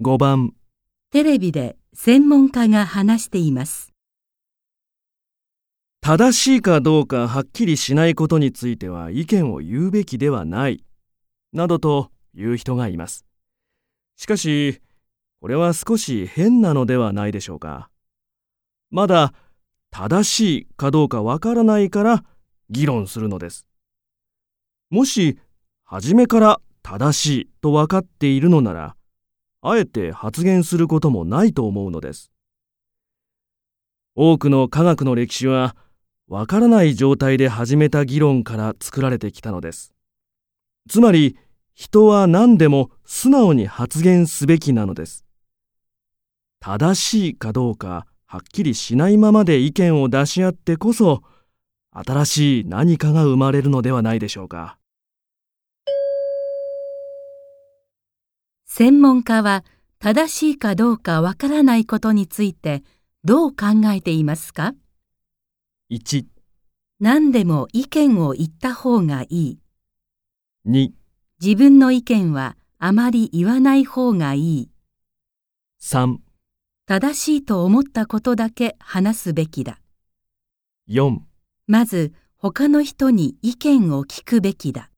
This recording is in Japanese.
5番テレビで専門家が話しています。正しいかどうかはっきりしないことについては意見を言うべきではない、などと言う人がいます。しかし、これは少し変なのではないでしょうか。まだ正しいかどうかわからないから議論するのです。もし、初めから正しいと分かっているのなら、あえて発言することもないと思うのです。多くの科学の歴史は、わからない状態で始めた議論から作られてきたのです。つまり、人は何でも素直に発言すべきなのです。正しいかどうかはっきりしないままで意見を出し合ってこそ、新しい何かが生まれるのではないでしょうか。専門家は正しいかどうかわからないことについてどう考えていますか？1、何でも意見を言った方がいい。2、自分の意見はあまり言わない方がいい。3、正しいと思ったことだけ話すべきだ。4まず他の人に意見を聞くべきだ。